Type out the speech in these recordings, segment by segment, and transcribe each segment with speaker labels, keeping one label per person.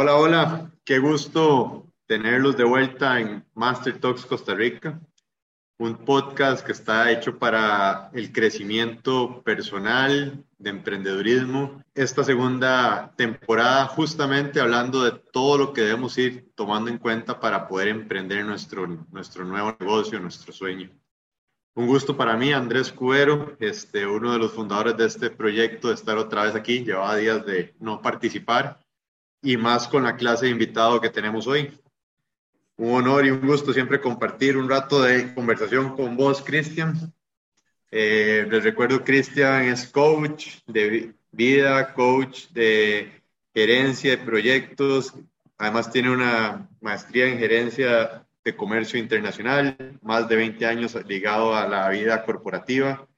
Speaker 1: Hola, hola, qué gusto tenerlos de vuelta en Master Talks Costa Rica, un podcast que está hecho para el crecimiento personal, de emprendedurismo. Esta segunda temporada justamente hablando de todo lo que debemos ir tomando en cuenta para poder emprender nuestro, nuestro nuevo negocio, nuestro sueño. Un gusto para mí, Andrés Cuero, este, uno de los fundadores de este proyecto, estar otra vez aquí. Llevaba días de no participar y más con la clase de invitado que tenemos hoy. Un honor y un gusto siempre compartir un rato de conversación con vos, Cristian. Eh, les recuerdo, Cristian es coach de vida, coach de gerencia de proyectos. Además tiene una maestría en gerencia de comercio internacional, más de 20 años ligado a la vida corporativa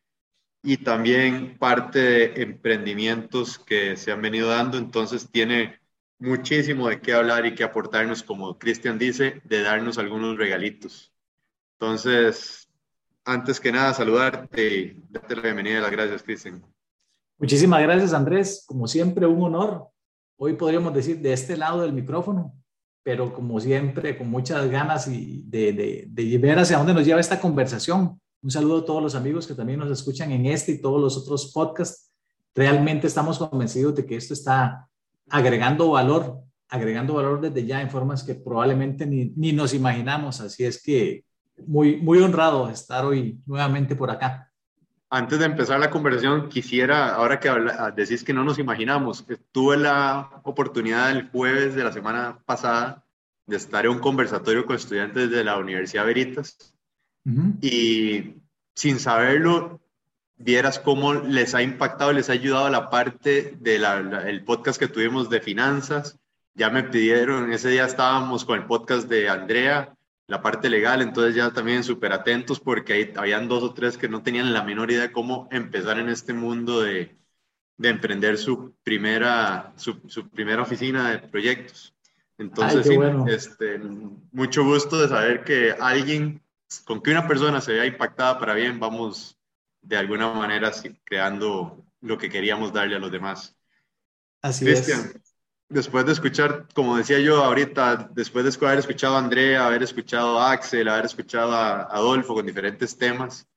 Speaker 1: y también parte de emprendimientos que se han venido dando. Entonces tiene muchísimo de qué hablar y qué aportarnos, como Cristian dice, de darnos algunos regalitos. Entonces, antes que nada, saludarte y darte la bienvenida y las gracias, Cristian.
Speaker 2: Muchísimas gracias, Andrés. Como siempre, un honor. Hoy podríamos decir de este lado del micrófono, pero como siempre, con muchas ganas y de, de, de ver hacia dónde nos lleva esta conversación. Un saludo a todos los amigos que también nos escuchan en este y todos los otros podcasts. Realmente estamos convencidos de que esto está agregando valor, agregando valor desde ya en formas que probablemente ni, ni nos imaginamos. Así es que muy, muy honrado estar hoy nuevamente por acá.
Speaker 1: Antes de empezar la conversación, quisiera, ahora que habla, decís que no nos imaginamos, tuve la oportunidad el jueves de la semana pasada de estar en un conversatorio con estudiantes de la Universidad Veritas y sin saberlo, vieras cómo les ha impactado, les ha ayudado la parte del podcast que tuvimos de finanzas. Ya me pidieron, ese día estábamos con el podcast de Andrea, la parte legal, entonces ya también súper atentos porque ahí habían dos o tres que no tenían la menor idea de cómo empezar en este mundo de, de emprender su primera, su, su, primera oficina de proyectos. Entonces, sí, bueno. este, mucho gusto de saber que alguien, con que una persona se vea impactada para bien, vamos de alguna manera creando lo que queríamos darle a los demás.
Speaker 2: Así Cristian, es
Speaker 1: después de escuchar, como decía yo ahorita, después de haber escuchado a Andrea, haber escuchado a Axel, haber escuchado a Adolfo con diferentes temas,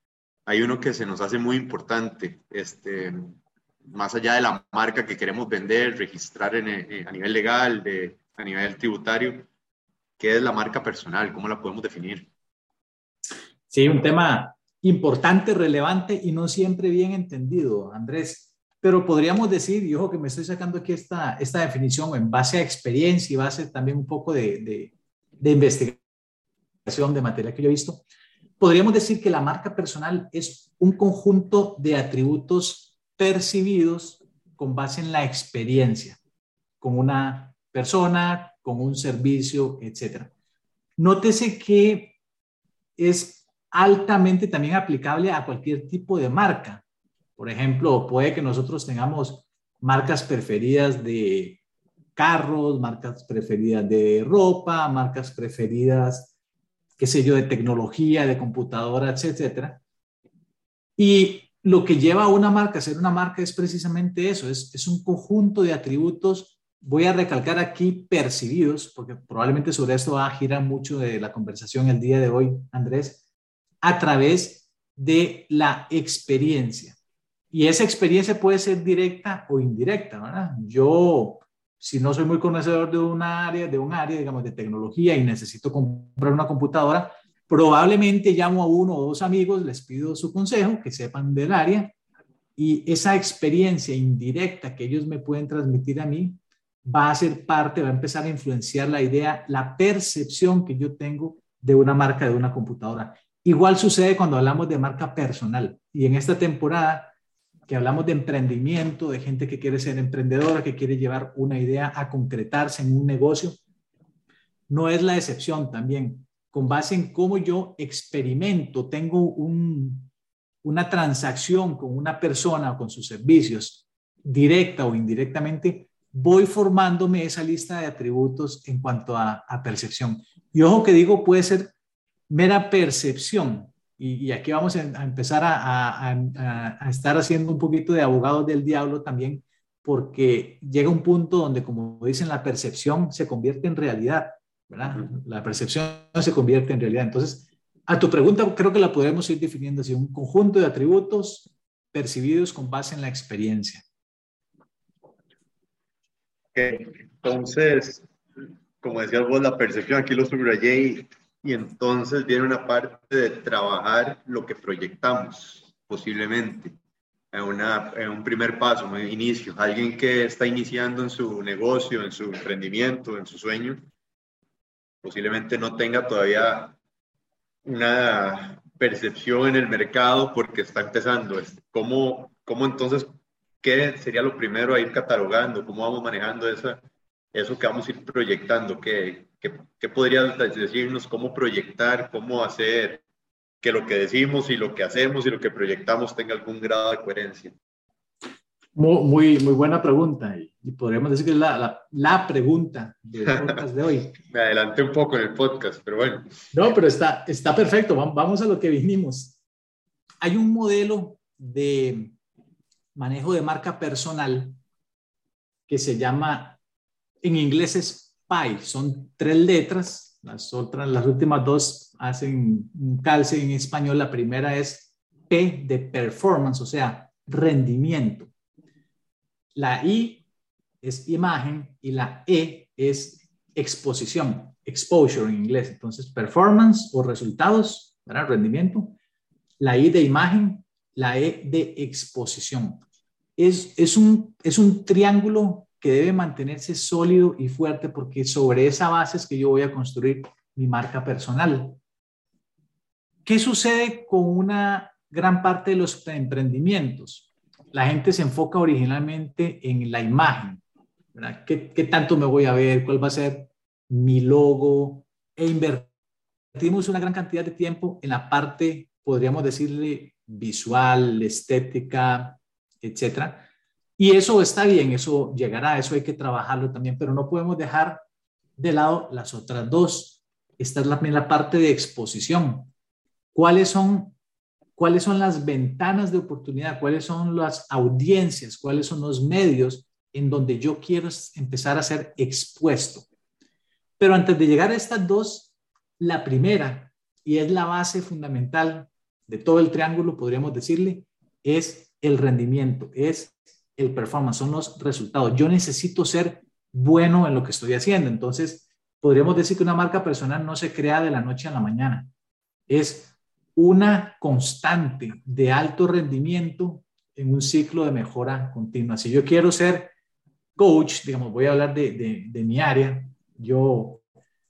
Speaker 1: hay uno que se nos hace muy importante, este, más allá de la marca que queremos vender, registrar en, eh, a nivel legal, de, a nivel tributario, ¿qué es la marca personal? ¿Cómo la podemos definir?
Speaker 2: Sí, un tema importante, relevante y no siempre bien entendido, Andrés. Pero podríamos decir, y ojo que me estoy sacando aquí esta, esta definición en base a experiencia y base también un poco de, de, de investigación de materia que yo he visto, podríamos decir que la marca personal es un conjunto de atributos percibidos con base en la experiencia, con una persona, con un servicio, etc. Nótese que es altamente también aplicable a cualquier tipo de marca. Por ejemplo, puede que nosotros tengamos marcas preferidas de carros, marcas preferidas de ropa, marcas preferidas, qué sé yo, de tecnología, de computadora, etcétera. Y lo que lleva a una marca a ser una marca es precisamente eso, es, es un conjunto de atributos, voy a recalcar aquí percibidos, porque probablemente sobre esto va a girar mucho de la conversación el día de hoy, Andrés, a través de la experiencia. Y esa experiencia puede ser directa o indirecta, ¿verdad? Yo, si no soy muy conocedor de un área, de un área, digamos, de tecnología y necesito comprar una computadora, probablemente llamo a uno o dos amigos, les pido su consejo, que sepan del área, y esa experiencia indirecta que ellos me pueden transmitir a mí va a ser parte, va a empezar a influenciar la idea, la percepción que yo tengo de una marca, de una computadora. Igual sucede cuando hablamos de marca personal. Y en esta temporada que hablamos de emprendimiento, de gente que quiere ser emprendedora, que quiere llevar una idea a concretarse en un negocio, no es la excepción también. Con base en cómo yo experimento, tengo un, una transacción con una persona o con sus servicios, directa o indirectamente, voy formándome esa lista de atributos en cuanto a, a percepción. Y ojo que digo, puede ser mera percepción, y, aquí vamos a, empezar a, estar haciendo un poquito de abogados del diablo también, porque llega un punto donde, como dicen, la percepción se convierte en realidad, ¿verdad? La percepción se convierte en realidad. Entonces, a tu pregunta, creo que la podemos ir definiendo así, un conjunto de atributos percibidos con base en la experiencia.
Speaker 1: Entonces, como decías vos, la percepción, aquí lo subrayé, y entonces viene una parte de trabajar lo que proyectamos, posiblemente en, un primer paso, un inicio. Alguien que está iniciando en su negocio, en su emprendimiento, en su sueño, posiblemente no tenga todavía una percepción en el mercado porque está empezando. ¿Cómo, cómo entonces, qué sería lo primero a ir catalogando? ¿Cómo vamos manejando esa, eso que vamos a ir proyectando? ¿Qué, qué, qué podrías decirnos? ¿Cómo proyectar? ¿Cómo hacer que lo que decimos y lo que hacemos y lo que proyectamos tenga algún grado de coherencia?
Speaker 2: Muy, muy, buena pregunta y, podríamos decir que es la, la, pregunta del podcast de hoy.
Speaker 1: Me adelanté un poco en el podcast, pero bueno.
Speaker 2: No, pero está, está perfecto. Vamos a lo que vinimos. Hay un modelo de manejo de marca personal que se llama, en inglés es PI, son tres letras las otras, las últimas dos hacen un calce en español. La primera es P de performance, o sea, rendimiento. La I es imagen y la E es exposición, exposure en inglés. Entonces, performance o resultados, ¿verdad? rendimiento. La I de imagen, la E de exposición. Es, es, un, es un triángulo que debe mantenerse sólido y fuerte porque sobre esa base es que yo voy a construir mi marca personal. ¿Qué sucede con una gran parte de los emprendimientos? La gente se enfoca originalmente en la imagen. ¿Qué, tanto me voy a ver? ¿Cuál va a ser mi logo? E invertimos una gran cantidad de tiempo en la parte, podríamos decirle, visual, estética, etcétera y eso está bien, eso llegará, eso hay que trabajarlo también, pero no podemos dejar de lado las otras dos. Esta es la, la parte de exposición. ¿Cuáles son, ¿Cuáles son las ventanas de oportunidad? ¿Cuáles son las audiencias? ¿Cuáles son los medios en donde yo quiero empezar a ser expuesto? Pero antes de llegar a estas dos, la primera, y es la base fundamental de todo el triángulo, podríamos decirle, es el rendimiento, es el performance, son los resultados. Yo necesito ser bueno en lo que estoy haciendo. Entonces, podríamos decir que una marca personal no se crea de la noche a la mañana. Es una constante de alto rendimiento en un ciclo de mejora continua. Si yo quiero ser coach, digamos, voy a hablar de, de, mi área, yo,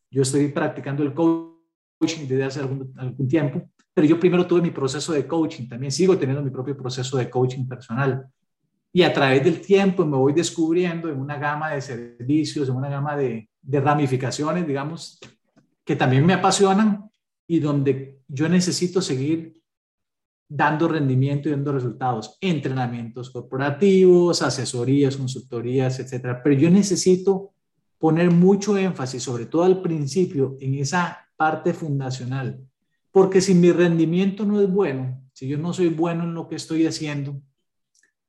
Speaker 2: yo estoy practicando el coaching desde hace algún, algún tiempo, pero yo primero tuve mi proceso de coaching, también sigo teniendo mi propio proceso de coaching personal y a través del tiempo me voy descubriendo en una gama de servicios, en una gama de, ramificaciones, digamos, que también me apasionan y donde yo necesito seguir dando rendimiento y dando resultados, entrenamientos corporativos, asesorías, consultorías, etcétera. Pero yo necesito poner mucho énfasis, sobre todo al principio, en esa parte fundacional, porque si mi rendimiento no es bueno, si yo no soy bueno en lo que estoy haciendo,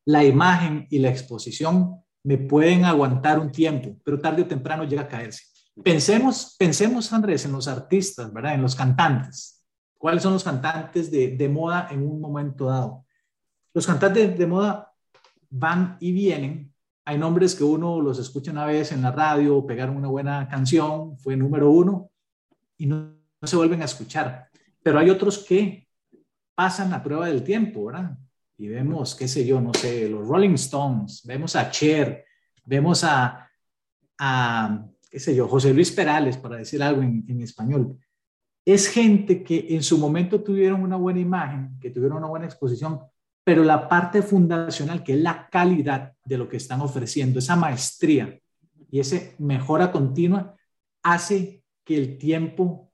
Speaker 2: la imagen y la exposición me pueden aguantar un tiempo, pero tarde o temprano llega a caerse. Pensemos, pensemos, Andrés, en los artistas, ¿verdad? En los cantantes. ¿Cuáles son los cantantes de, moda en un momento dado? Los cantantes de, moda van y vienen. Hay nombres que uno los escucha una vez en la radio, pegaron una buena canción, fue número uno y no, no se vuelven a escuchar. Pero hay otros que pasan la prueba del tiempo, ¿verdad? Y vemos, qué sé yo, no sé, los Rolling Stones, vemos a Cher, vemos a, qué sé yo, José Luis Perales, para decir algo en, en español. Es gente que en su momento tuvieron una buena imagen, que tuvieron una buena exposición, pero la parte fundacional, que es la calidad de lo que están ofreciendo, esa maestría y esa mejora continua, hace que el tiempo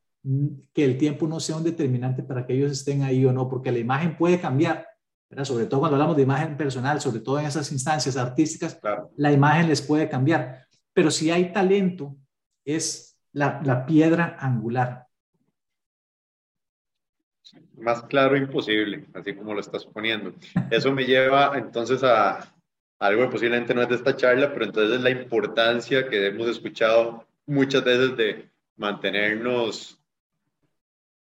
Speaker 2: que el tiempo no sea un determinante para que ellos estén ahí o no, porque la imagen puede cambiar, sobre todo cuando hablamos de imagen personal, sobre todo en esas instancias artísticas, la imagen les puede cambiar. Pero si hay talento, es la, la piedra angular.
Speaker 1: Más claro imposible, así como lo estás poniendo. Eso me lleva entonces a, algo que posiblemente no es de esta charla, pero entonces es la importancia que hemos escuchado muchas veces de mantenernos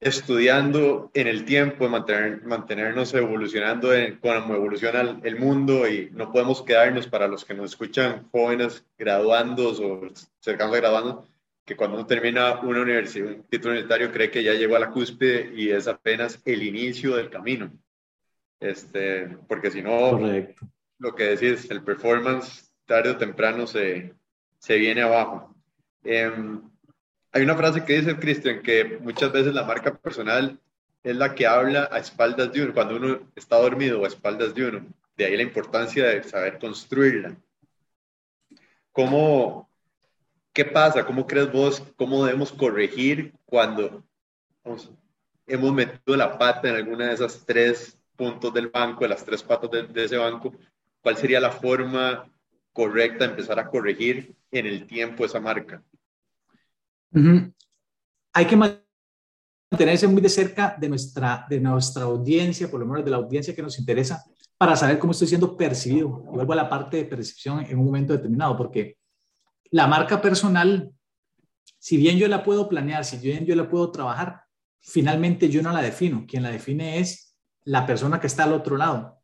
Speaker 1: estudiando en el tiempo, mantener, mantenernos evolucionando en, como evoluciona el mundo y no podemos quedarnos para los que nos escuchan jóvenes graduandos o cercanos a graduando, que cuando uno termina una universidad, un título universitario cree que ya llegó a la cúspide y es apenas el inicio del camino. Este, porque si no, lo que decís, el performance tarde o temprano se, se viene abajo. Eh, hay una frase que dice Cristian que muchas veces la marca personal es la que habla a espaldas de uno, cuando uno está dormido o a espaldas de uno. De ahí la importancia de saber construirla. ¿Cómo, ¿Qué pasa? ¿Cómo crees vos? ¿Cómo debemos corregir cuando hemos metido la pata en alguna de esas tres puntos del banco, de las tres patas de, ese banco? ¿Cuál sería la forma correcta de empezar a corregir en el tiempo esa marca?
Speaker 2: Hay que mantenerse muy de cerca de nuestra, de nuestra audiencia, por lo menos de la audiencia que nos interesa, para saber cómo estoy siendo percibido. vuelvo a la parte de percepción en un momento determinado, porque la marca personal, si bien yo la puedo planear, si bien yo la puedo trabajar, finalmente yo no la defino. Quien la define es la persona que está al otro lado.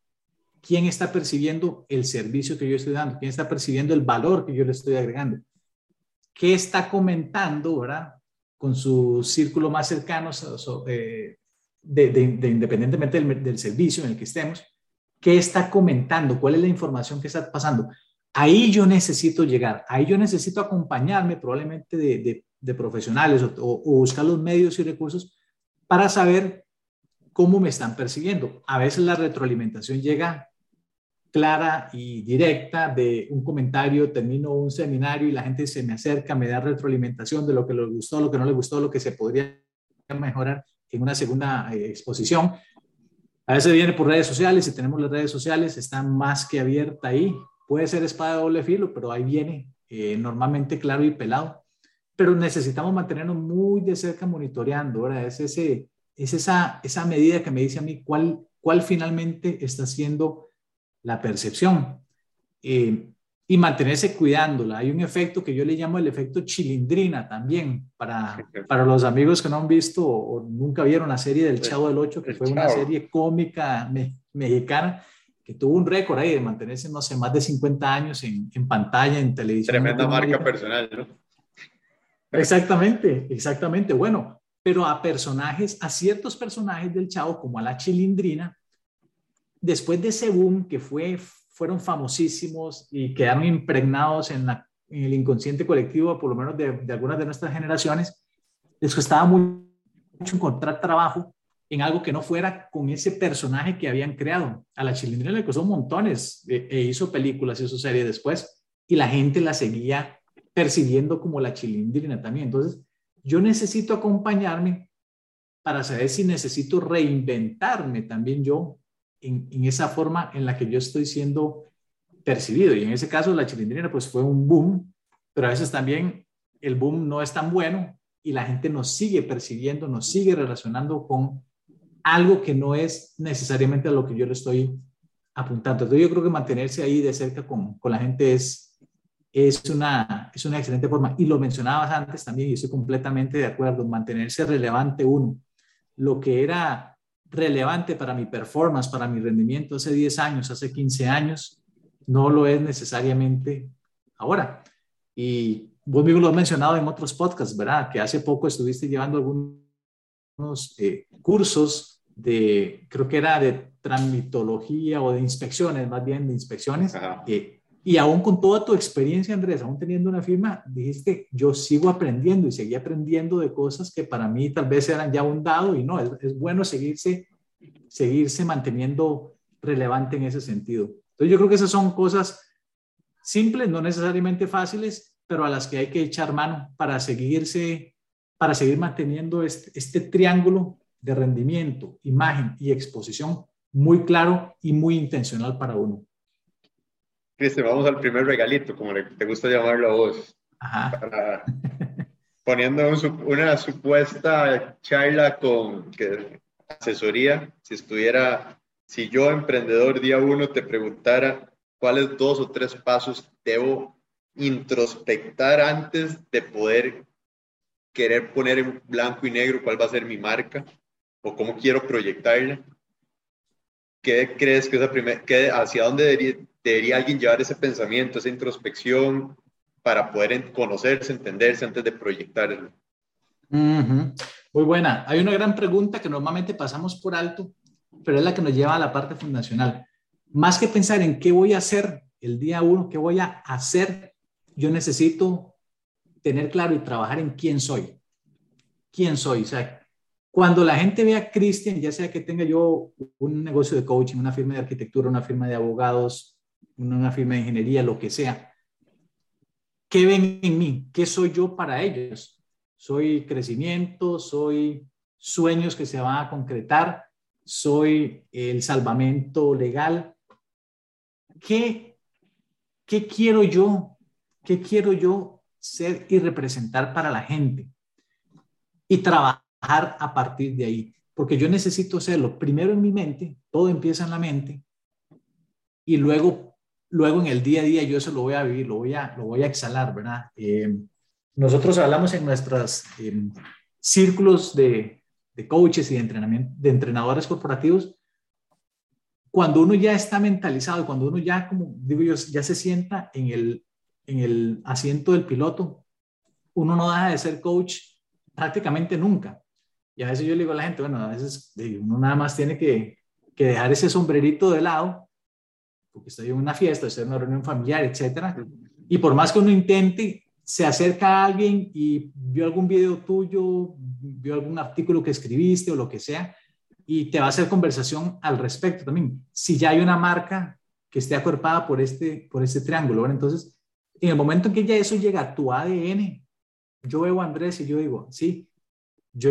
Speaker 2: ¿Quién está percibiendo el servicio que yo estoy dando? ¿Quién está percibiendo el valor que yo le estoy agregando? Qué está comentando, ¿verdad? Con su círculo más cercano, eh, de, independientemente del, servicio en el que estemos, qué está comentando, cuál es la información que está pasando. Ahí yo necesito llegar, ahí yo necesito acompañarme probablemente de, profesionales o, o buscar los medios y recursos para saber cómo me están percibiendo. A veces la retroalimentación llega clara y directa de un comentario, termino un seminario y la gente se me acerca, me da retroalimentación de lo que le gustó, lo que no le gustó, lo que se podría mejorar en una segunda eh, exposición. A veces viene por redes sociales, si tenemos las redes sociales, está más que abierta ahí. Puede ser espada de doble filo, pero ahí viene eh, normalmente claro y pelado. Pero necesitamos mantenernos muy de cerca monitoreando, ¿verdad? Es, ese, es esa, esa medida que me dice a mí cuál, cuál finalmente está siendo la percepción eh, y mantenerse cuidándola. Hay un efecto que yo le llamo el efecto chilindrina también, para, para los amigos que no han visto o, nunca vieron la serie del Chavo del Ocho, que fue una serie cómica mexicana que tuvo un récord ahí de mantenerse, no sé, más de 50 años en, en pantalla, en televisión.
Speaker 1: Tremenda marca personal, ¿no?
Speaker 2: Exactamente, exactamente. Bueno, pero a personajes, a ciertos personajes del Chavo, como a la chilindrina, después de ese boom que fue, fueron famosísimos y quedaron impregnados en, el inconsciente colectivo, por lo menos de, algunas de nuestras generaciones, les costaba mucho encontrar trabajo en algo que no fuera con ese personaje que habían creado. A la Chilindrina le costó montones e, e hizo películas, hizo series después y la gente la seguía percibiendo como la Chilindrina también. Entonces, yo necesito acompañarme para saber si necesito reinventarme también yo en, esa forma en la que yo estoy siendo percibido. Y en ese caso la chilindrina pues fue un boom, pero a veces también el boom no es tan bueno y la gente nos sigue percibiendo, nos sigue relacionando con algo que no es necesariamente a lo que yo le estoy apuntando. Entonces yo creo que mantenerse ahí de cerca con, con la gente es, es, una, es una excelente forma. Y lo mencionabas antes también y estoy completamente de acuerdo, mantenerse relevante uno. Lo que era relevante para mi performance, para mi rendimiento hace 10 años, hace 15 años, no lo es necesariamente ahora. Y vos mismo lo has mencionado en otros podcasts, ¿verdad? Que hace poco estuviste llevando algunos eh, cursos de, creo que era de tramitología o de inspecciones, más bien de inspecciones. Eh, y aún con toda tu experiencia, Andrés, aún teniendo una firma, dijiste, yo sigo aprendiendo y seguí aprendiendo de cosas que para mí tal vez eran ya un dado y no, es, bueno seguirse, seguirse manteniendo relevante en ese sentido. Entonces yo creo que esas son cosas simples, no necesariamente fáciles, pero a las que hay que echar mano para seguirse, para seguir manteniendo este, este triángulo de rendimiento, imagen y exposición muy claro y muy intencional para uno.
Speaker 1: Cristian, vamos al primer regalito, como te gusta llamarlo a vos. poniendo una supuesta charla con asesoría, si estuviera, si yo, emprendedor día uno, te preguntara ¿cuáles dos o tres pasos debo introspectar antes de poder querer poner en blanco y negro cuál va a ser mi marca o cómo quiero proyectarla? ¿Qué crees que es la primera, hacia dónde debería, alguien llevar ese pensamiento, esa introspección para poder conocerse, entenderse antes de proyectarlo?
Speaker 2: Muy buena. Hay una gran pregunta que normalmente pasamos por alto, pero es la que nos lleva a la parte fundacional. Más que pensar en qué voy a hacer el día uno, qué voy a hacer, yo necesito tener claro y trabajar en quién soy. ¿Quién soy? O sea, cuando la gente ve a Cristian, ya sea que tenga yo un negocio de coaching, una firma de arquitectura, una firma de abogados, una firma de ingeniería, lo que sea, ¿qué ven en mí? ¿Qué soy yo para ellos? ¿Soy crecimiento? ¿Soy sueños que se van a concretar? ¿Soy el salvamento legal? ¿Qué, qué quiero yo? ¿Qué quiero yo ser y representar para la gente? Y trabajar a partir de ahí, porque yo necesito hacerlo primero en mi mente, todo empieza en la mente, y luego, luego en el día a día yo eso lo voy a vivir, lo voy a, lo voy a exhalar, ¿verdad? Eh, nosotros hablamos en nuestros em, círculos de, de coaches y de, entrenamiento, de entrenadores corporativos, cuando uno ya está mentalizado, cuando uno ya, como digo yo, ya se sienta en el, en el asiento del piloto, uno no deja de ser coach prácticamente nunca. Y a veces yo le digo a la gente, bueno, a veces uno nada más tiene que, que dejar ese sombrerito de lado, porque estoy en una fiesta, estoy en una reunión familiar, etcétera. Y por más que uno intente, se acerca a alguien y vio algún video tuyo, vio algún artículo que escribiste o lo que sea, y te va a hacer conversación al respecto también. Si ya hay una marca que esté acuerpada por este, por este triángulo, ¿verdad? entonces, en el momento en que ya eso llega a tu ADN, yo veo a Andrés y yo digo, sí, yo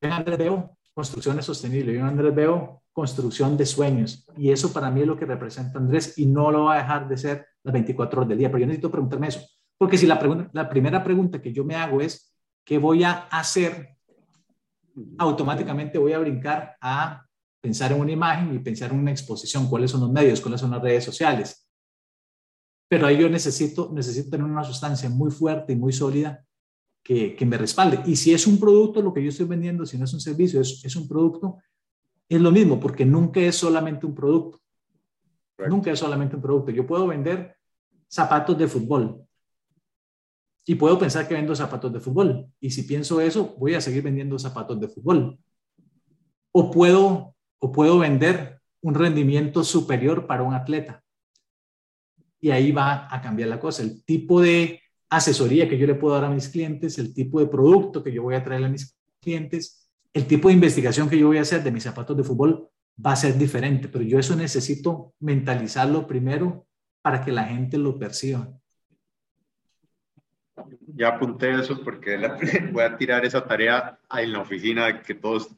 Speaker 2: en Andrés veo construcciones sostenibles, yo en Andrés veo construcción de sueños, y eso para mí es lo que representa Andrés, y no lo va a dejar de ser las 24 horas del día, pero yo necesito preguntarme eso, porque si la, pregunta, la primera pregunta que yo me hago es, ¿qué voy a hacer automáticamente voy a brincar a pensar en una imagen y pensar en una exposición, cuáles son los medios, cuáles son las redes sociales. Pero ahí yo necesito, necesito tener una sustancia muy fuerte y muy sólida que, que me respalde. Y si es un producto lo que yo estoy vendiendo, si no es un servicio, es, es un producto, es lo mismo, porque nunca es solamente un producto. Nunca es solamente un producto. Yo puedo vender zapatos de fútbol, y puedo pensar que vendo zapatos de fútbol. Y si pienso eso, voy a seguir vendiendo zapatos de fútbol. O puedo, o puedo vender un rendimiento superior para un atleta. Y ahí va a cambiar la cosa. El tipo de asesoría que yo le puedo dar a mis clientes, el tipo de producto que yo voy a traer a mis clientes, el tipo de investigación que yo voy a hacer de mis zapatos de fútbol va a ser diferente. Pero yo eso necesito mentalizarlo primero para que la gente lo perciba
Speaker 1: ya apunté eso porque voy a tirar esa tarea en la oficina que todos,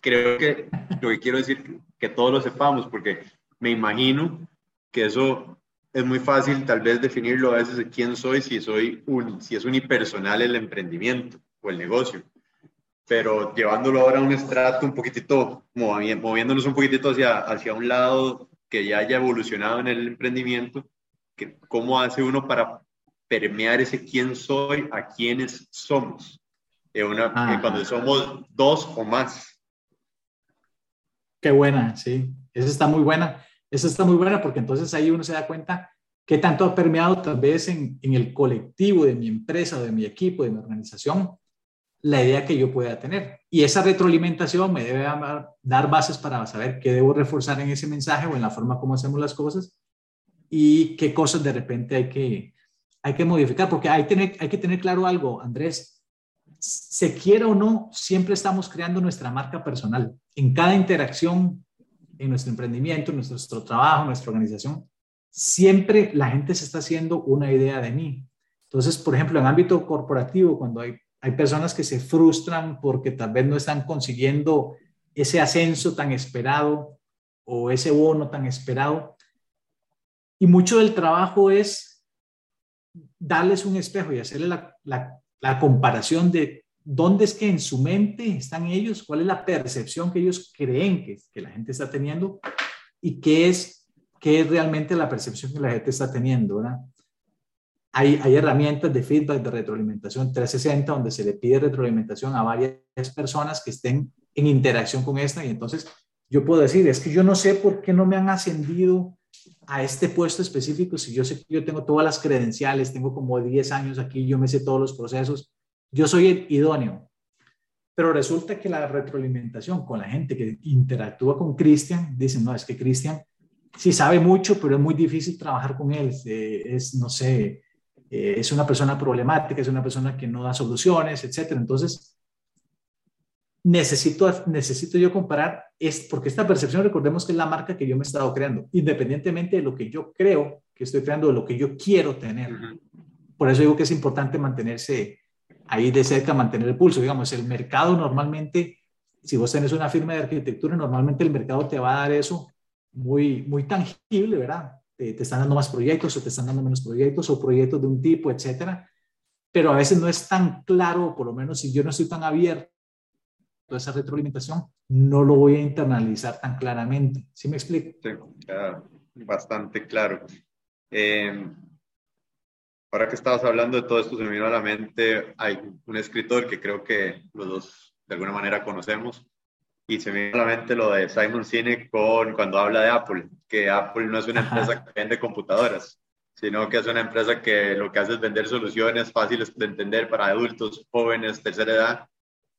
Speaker 1: creo que lo que quiero decir, que todos lo sepamos, porque me imagino que eso es muy fácil tal vez definirlo a veces de quién soy, si, soy un, si es unipersonal el emprendimiento o el negocio. Pero llevándolo ahora a un estrato un poquitito, moviéndonos un poquitito hacia, hacia un lado que ya haya evolucionado en el emprendimiento, que cómo hace uno para permear ese quién soy a quiénes somos. Una, cuando somos dos o más.
Speaker 2: Qué buena, sí. Esa está muy buena. Esa está muy buena porque entonces ahí uno se da cuenta qué tanto ha permeado tal vez en, en el colectivo de mi empresa, de mi equipo, de mi organización, la idea que yo pueda tener. Y esa retroalimentación me debe dar, bases para saber qué debo reforzar en ese mensaje o en la forma como hacemos las cosas y qué cosas de repente hay que, hay que modificar, porque hay, tener, hay que tener claro algo, Andrés. Se quiera o no, siempre estamos creando nuestra marca personal. En cada interacción, en nuestro emprendimiento, en nuestro trabajo, en nuestra organización, siempre la gente se está haciendo una idea de mí. Entonces, por ejemplo, en ámbito corporativo, cuando hay, hay personas que se frustran porque tal vez no están consiguiendo ese ascenso tan esperado o ese bono tan esperado, y mucho del trabajo es darles un espejo y hacerle la, comparación de dónde es que en su mente están ellos, cuál es la percepción que ellos creen que, que la gente está teniendo y qué es qué es realmente la percepción que la gente está teniendo, ¿verdad? Hay, hay herramientas de feedback, de retroalimentación 360, donde se le pide retroalimentación a varias personas que estén en interacción con esta y entonces yo puedo decir, es que yo no sé por qué no me han ascendido a este puesto específico si yo sé que yo tengo todas las credenciales, tengo como 10 años aquí, yo me sé todos los procesos, yo soy el idóneo. Pero resulta que la retroalimentación con la gente que interactúa con Cristian, dicen, no, es que Cristian sí sabe mucho, pero es muy difícil trabajar con él. Eh, es, no sé, eh, es una persona problemática, es una persona que no da soluciones, etcétera. Entonces, necesito, necesito yo comparar, es, porque esta percepción, recordemos que es la marca que yo me he estado creando, independientemente de lo que yo creo que estoy creando, de lo que yo quiero tener. Por eso digo que es importante mantenerse ahí de cerca mantener el pulso. Digamos, el mercado normalmente, si vos tenés una firma de arquitectura, normalmente el mercado te va a dar eso muy, muy tangible, ¿verdad? Te, te están dando más proyectos o te están dando menos proyectos o proyectos de un tipo, etcétera. Pero a veces no es tan claro, por lo menos si yo no estoy tan abierto a esa retroalimentación, no lo voy a internalizar tan claramente. ¿Sí me explico?
Speaker 1: Sí, bastante claro. Eh, ahora que estabas hablando de todo esto, se me vino a la mente, hay un escritor que creo que los dos de alguna manera conocemos, y se me vino a la mente lo de Simon Sinek con, cuando habla de Apple, que Apple no es una empresa que vende computadoras, sino que es una empresa que lo que hace es vender soluciones fáciles de entender para adultos, jóvenes, tercera edad.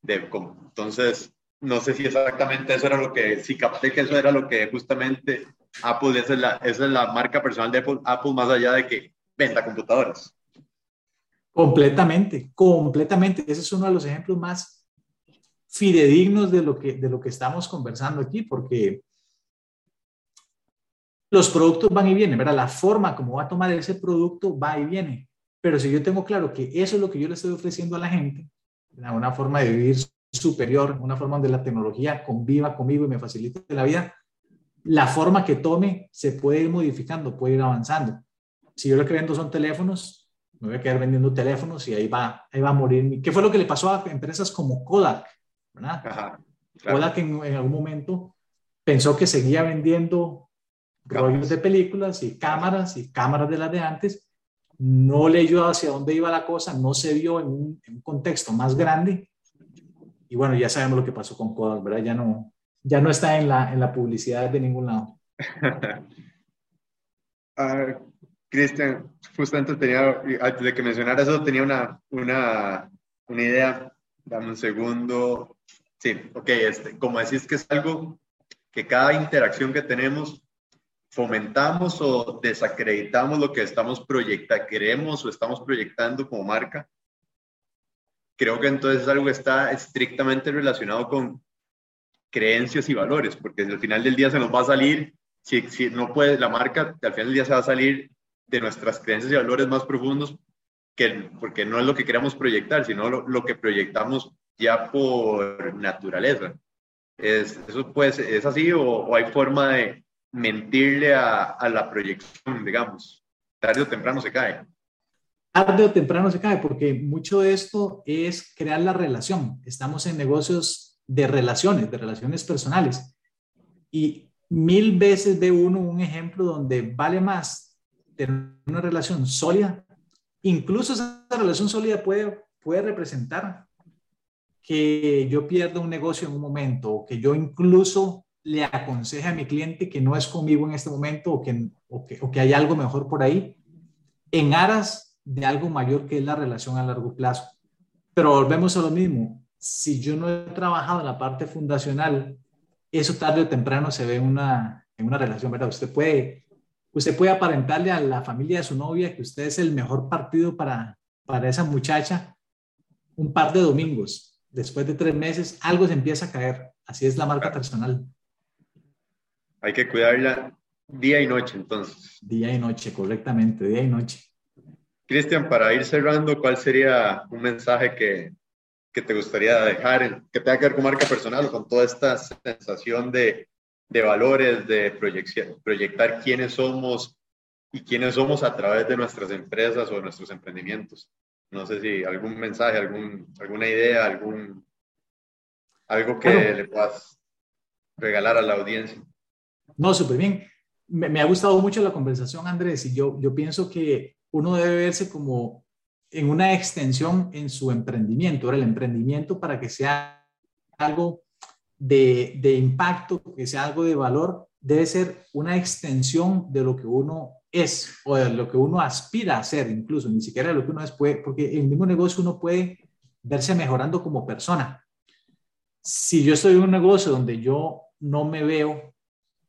Speaker 1: De, entonces, no sé si exactamente eso era lo que, si capté que eso era lo que justamente Apple, esa es la, esa es la marca personal de Apple, Apple más allá de que venta computadoras.
Speaker 2: Completamente, completamente. Ese es uno de los ejemplos más fidedignos de lo que, de lo que estamos conversando aquí, porque los productos van y vienen, ¿verdad? La forma como va a tomar ese producto va y viene. Pero si yo tengo claro que eso es lo que yo le estoy ofreciendo a la gente, una forma de vivir superior, una forma donde la tecnología conviva conmigo y me facilite la vida, la forma que tome se puede ir modificando, puede ir avanzando si yo lo que vendo son teléfonos, me voy a quedar vendiendo teléfonos y ahí va, ahí va a morir. ¿Qué fue lo que le pasó a empresas como Kodak? ¿Verdad? Kodak en, algún momento pensó que seguía vendiendo rollos de películas y cámaras y cámaras de las de antes, no leyó hacia dónde iba la cosa, no se vio en un, contexto más grande. Y bueno, ya sabemos lo que pasó con Kodak, ¿verdad? Ya no, ya no está en la, en la publicidad de ningún lado.
Speaker 1: uh, Cristian, justamente tenía, antes de que mencionara eso, tenía una, una, una idea. Dame un segundo. Sí, ok, este, como decís que es algo que cada interacción que tenemos fomentamos o desacreditamos lo que estamos proyectando, queremos o estamos proyectando como marca, creo que entonces es algo que está estrictamente relacionado con creencias y valores, porque al final del día se nos va a salir, si, si no puede, la marca al final del día se va a salir de nuestras creencias y valores más profundos, que, porque no es lo que queremos proyectar, sino lo, que proyectamos ya por naturaleza. ¿Es, ¿Eso pues, es así o, hay forma de mentirle a, a, la proyección, digamos? Tarde o temprano se cae.
Speaker 2: Tarde o temprano se cae, porque mucho de esto es crear la relación. Estamos en negocios de relaciones, de relaciones personales. Y mil veces de uno un ejemplo donde vale más tener una relación sólida, incluso esa relación sólida puede, puede representar que yo pierda un negocio en un momento o que yo incluso le aconseje a mi cliente que no es conmigo en este momento o que, o que, o que hay algo mejor por ahí, en aras de algo mayor que es la relación a largo plazo. Pero volvemos a lo mismo. Si yo no he trabajado en la parte fundacional, eso tarde o temprano se ve una, en una relación, ¿verdad? Usted puede usted puede aparentarle a la familia de su novia que usted es el mejor partido para, para esa muchacha un par de domingos. Después de tres meses, algo se empieza a caer. Así es la marca personal.
Speaker 1: Hay que cuidarla día y noche, entonces.
Speaker 2: Día y noche, correctamente, día y noche.
Speaker 1: Cristian, para ir cerrando, ¿cuál sería un mensaje que, que te gustaría dejar, que tenga que ver con marca personal, con toda esta sensación de, de valores, de proyectar quiénes somos y quiénes somos a través de nuestras empresas o nuestros emprendimientos. No sé si algún mensaje, algún, alguna idea, algún, algo que le puedas regalar a la audiencia.
Speaker 2: No, súper bien. me, ha gustado mucho la conversación, Andrés, y yo, yo pienso que uno debe verse como en una extensión en su emprendimiento. Ahora, el emprendimiento para que sea algo de, impacto, que sea algo de valor, debe ser una extensión de lo que uno es o de lo que uno aspira a ser, incluso, ni siquiera de lo que uno es, porque en el mismo negocio uno puede verse mejorando como persona. Si yo estoy en un negocio donde yo no me veo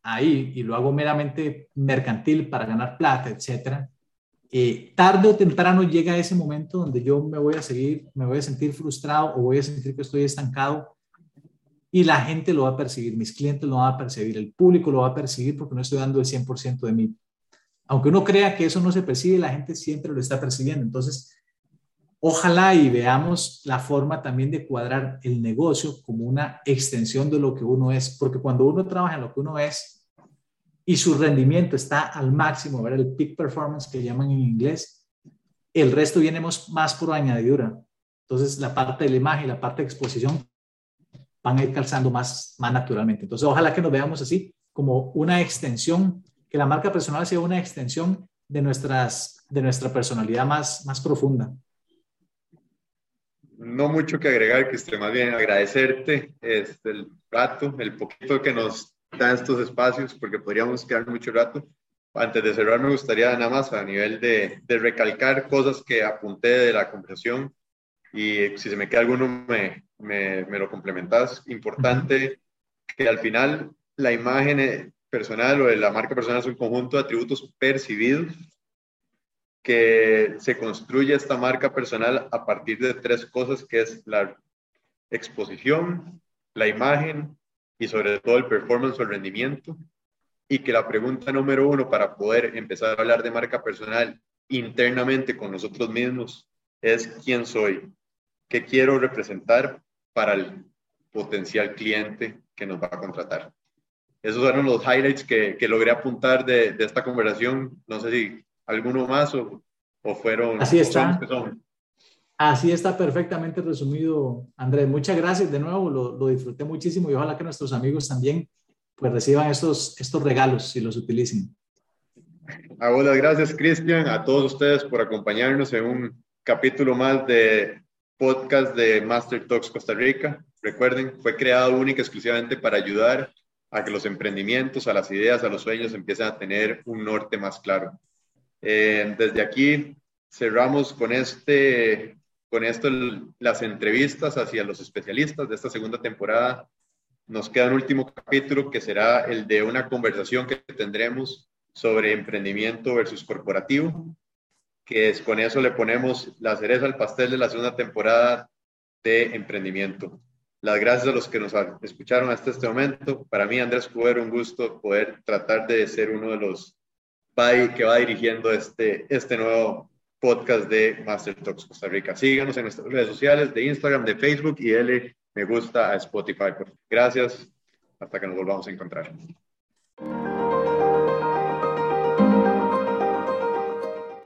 Speaker 2: ahí y lo hago meramente mercantil para ganar plata, etcétera, eh, tarde o temprano llega ese momento donde yo me voy a seguir, me voy a sentir frustrado o voy a sentir que estoy estancado y la gente lo va a percibir, mis clientes lo van a percibir, el público lo va a percibir porque no estoy dando el 100% de mí. Aunque uno crea que eso no se percibe, la gente siempre lo está percibiendo. Entonces, ojalá y veamos la forma también de cuadrar el negocio como una extensión de lo que uno es, porque cuando uno trabaja en lo que uno es, y su rendimiento está al máximo, ver el peak performance que llaman en inglés, el resto viene más por añadidura. Entonces, la parte de la imagen la parte de exposición van a ir calzando más, más naturalmente. Entonces, ojalá que nos veamos así, como una extensión, que la marca personal sea una extensión de, nuestras, de nuestra personalidad más, más profunda.
Speaker 1: No mucho que agregar, que más bien agradecerte este, el rato, el poquito que nos da estos espacios porque podríamos quedar mucho rato. Antes de cerrar, me gustaría nada más a nivel de, de recalcar cosas que apunté de la conversación y si se me queda alguno me, me, me lo complementas. Importante que al final la imagen personal o de la marca personal es un conjunto de atributos percibidos que se construye esta marca personal a partir de tres cosas que es la exposición, la imagen y sobre todo el performance o el rendimiento. Y que la pregunta número uno para poder empezar a hablar de marca personal internamente con nosotros mismos es quién soy, qué quiero representar para el potencial cliente que nos va a contratar. Esos fueron los highlights que, que logré apuntar de, de, esta conversación. No sé si alguno más o, o fueron...
Speaker 2: Así está. Así está perfectamente resumido, Andrés. Muchas gracias de nuevo, lo, lo, disfruté muchísimo y ojalá que nuestros amigos también pues reciban estos, estos regalos y los utilicen.
Speaker 1: A vos las gracias, Cristian, a todos ustedes por acompañarnos en un capítulo más de podcast de Master Talks Costa Rica. Recuerden, fue creado única exclusivamente para ayudar a que los emprendimientos, a las ideas, a los sueños empiecen a tener un norte más claro. Eh, desde aquí cerramos con este con esto, las entrevistas hacia los especialistas de esta segunda temporada. Nos queda un último capítulo que será el de una conversación que tendremos sobre emprendimiento versus corporativo, que es, con eso le ponemos la cereza al pastel de la segunda temporada de emprendimiento. Las gracias a los que nos escucharon hasta este momento. Para mí, Andrés Cubero, un gusto poder tratar de ser uno de los que va dirigiendo este, este nuevo podcast de Master Talks Costa Rica. Síganos en nuestras redes sociales de Instagram, de Facebook y dele me gusta a Spotify. Gracias. Hasta que nos volvamos a encontrar.